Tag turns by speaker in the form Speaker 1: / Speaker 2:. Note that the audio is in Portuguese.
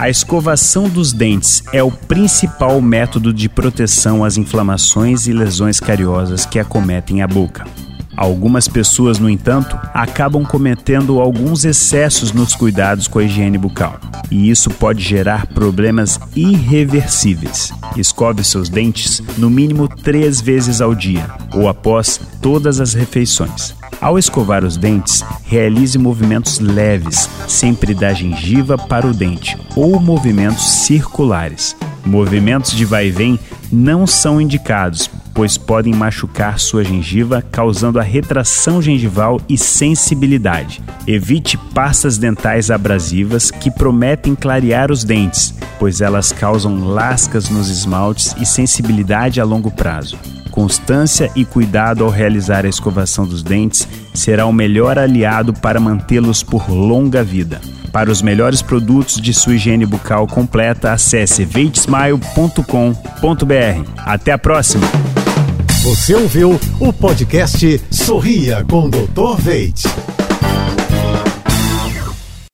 Speaker 1: A escovação dos dentes é o principal método de proteção às inflamações e lesões cariosas que acometem a boca. Algumas pessoas, no entanto, acabam cometendo alguns excessos nos cuidados com a higiene bucal, e isso pode gerar problemas irreversíveis. Escove seus dentes no mínimo três vezes ao dia ou após todas as refeições. Ao escovar os dentes, realize movimentos leves, sempre da gengiva para o dente, ou movimentos circulares. Movimentos de vai e vem não são indicados, pois podem machucar sua gengiva, causando a retração gengival e sensibilidade. Evite pastas dentais abrasivas que prometem clarear os dentes, pois elas causam lascas nos esmaltes e sensibilidade a longo prazo. Constância e cuidado ao realizar a escovação dos dentes será o melhor aliado para mantê-los por longa vida. Para os melhores produtos de sua higiene bucal completa, acesse veitsmile.com.br. Até a próxima!
Speaker 2: Você ouviu o podcast Sorria com Dr. Veit.